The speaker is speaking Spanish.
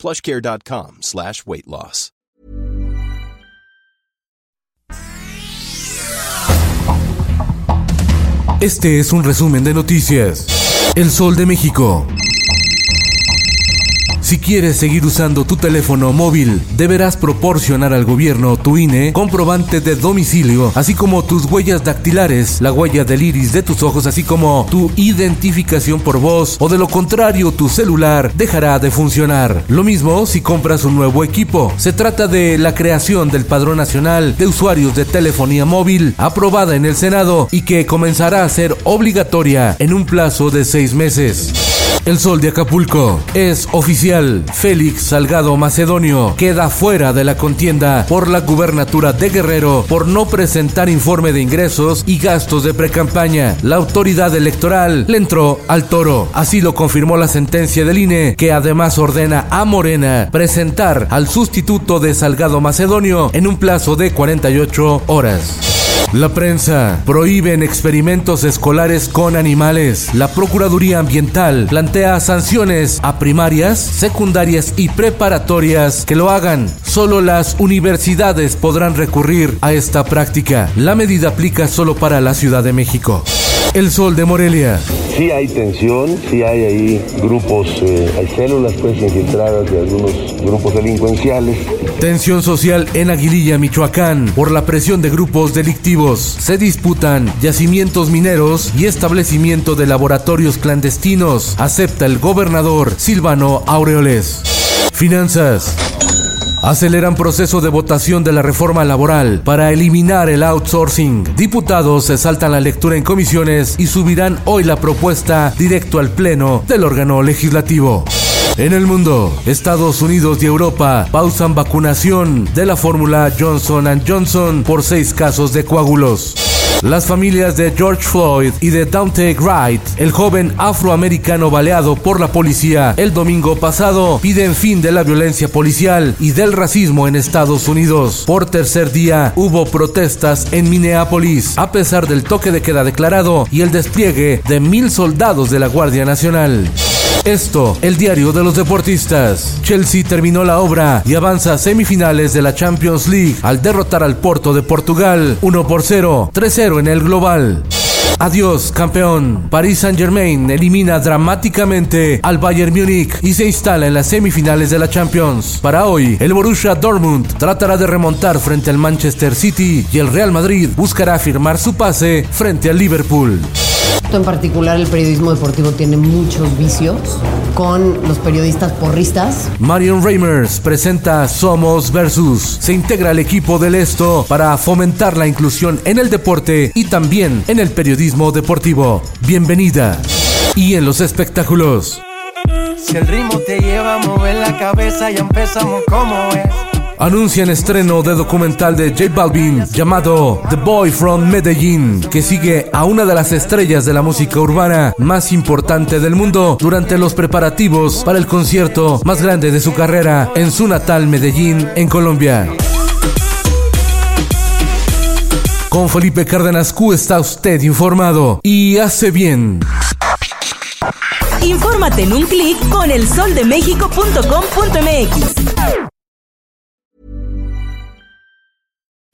plushcare.com slash weight loss. Este es un resumen de noticias. El Sol de México. Si quieres seguir usando tu teléfono móvil, deberás proporcionar al gobierno tu INE, comprobante de domicilio, así como tus huellas dactilares, la huella del iris de tus ojos, así como tu identificación por voz, o de lo contrario tu celular dejará de funcionar. Lo mismo si compras un nuevo equipo. Se trata de la creación del Padrón Nacional de Usuarios de Telefonía Móvil, aprobada en el Senado y que comenzará a ser obligatoria en un plazo de seis meses. El Sol de Acapulco es oficial. Félix Salgado Macedonio queda fuera de la contienda por la gubernatura de Guerrero por no presentar informe de ingresos y gastos de precampaña. La autoridad electoral le entró al toro. Así lo confirmó la sentencia del INE, que además ordena a Morena presentar al sustituto de Salgado Macedonio en un plazo de 48 horas. La prensa prohíben experimentos escolares con animales. La Procuraduría Ambiental plantea sanciones a primarias, secundarias y preparatorias que lo hagan. Solo las universidades podrán recurrir a esta práctica. La medida aplica solo para la Ciudad de México. El Sol de Morelia. Sí hay tensión, sí hay ahí grupos, eh, hay células pues infiltradas de algunos grupos delincuenciales. Tensión social en Aguililla, Michoacán, por la presión de grupos delictivos. Se disputan yacimientos mineros y establecimiento de laboratorios clandestinos, acepta el gobernador Silvano Aureoles. Finanzas. Aceleran proceso de votación de la reforma laboral para eliminar el outsourcing. Diputados se saltan la lectura en comisiones y subirán hoy la propuesta directo al Pleno del órgano legislativo. En el mundo, Estados Unidos y Europa pausan vacunación de la fórmula Johnson Johnson por seis casos de coágulos. Las familias de George Floyd y de Dante Wright, el joven afroamericano baleado por la policía el domingo pasado, piden fin de la violencia policial y del racismo en Estados Unidos. Por tercer día hubo protestas en Minneapolis, a pesar del toque de queda declarado y el despliegue de mil soldados de la Guardia Nacional. Esto, el diario de los deportistas. Chelsea terminó la obra y avanza a semifinales de la Champions League al derrotar al Porto de Portugal 1 por 0, 3-0 en el global. Adiós, campeón. Paris Saint-Germain elimina dramáticamente al Bayern Múnich y se instala en las semifinales de la Champions. Para hoy, el Borussia Dortmund tratará de remontar frente al Manchester City y el Real Madrid buscará firmar su pase frente al Liverpool. En particular, el periodismo deportivo tiene muchos vicios con los periodistas porristas. Marion Reimers presenta Somos Versus. Se integra al equipo del Esto para fomentar la inclusión en el deporte y también en el periodismo deportivo. Bienvenida. Y en los espectáculos. Si el ritmo te lleva a mover la cabeza, ya empezamos como es anuncian estreno de documental de J Balvin llamado The Boy from Medellín, que sigue a una de las estrellas de la música urbana más importante del mundo durante los preparativos para el concierto más grande de su carrera en su natal Medellín, en Colombia. Con Felipe Cárdenas Q está usted informado y hace bien. Infórmate en un clic con elsoldemexico.com.mx.